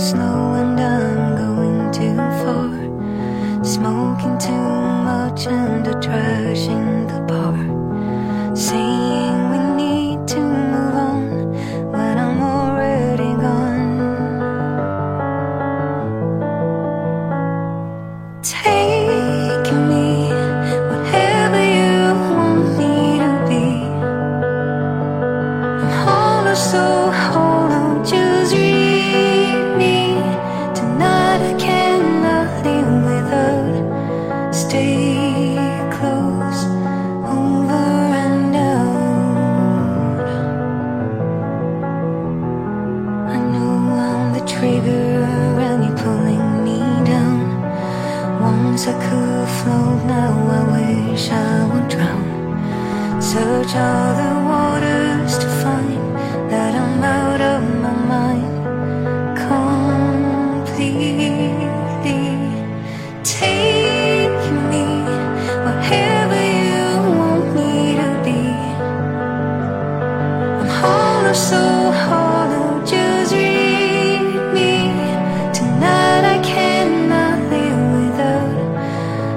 slow and I'm going too far. Smoking too much and the trash in the bar. Saying we need to move on when I'm already gone. Take trigger and you're pulling me down. Once I could float, now I wish I would drown. Search all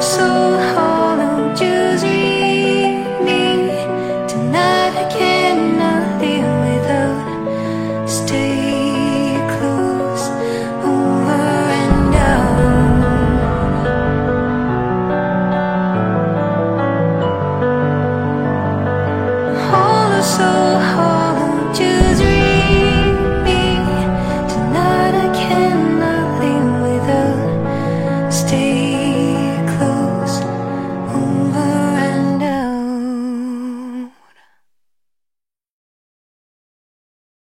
so hard.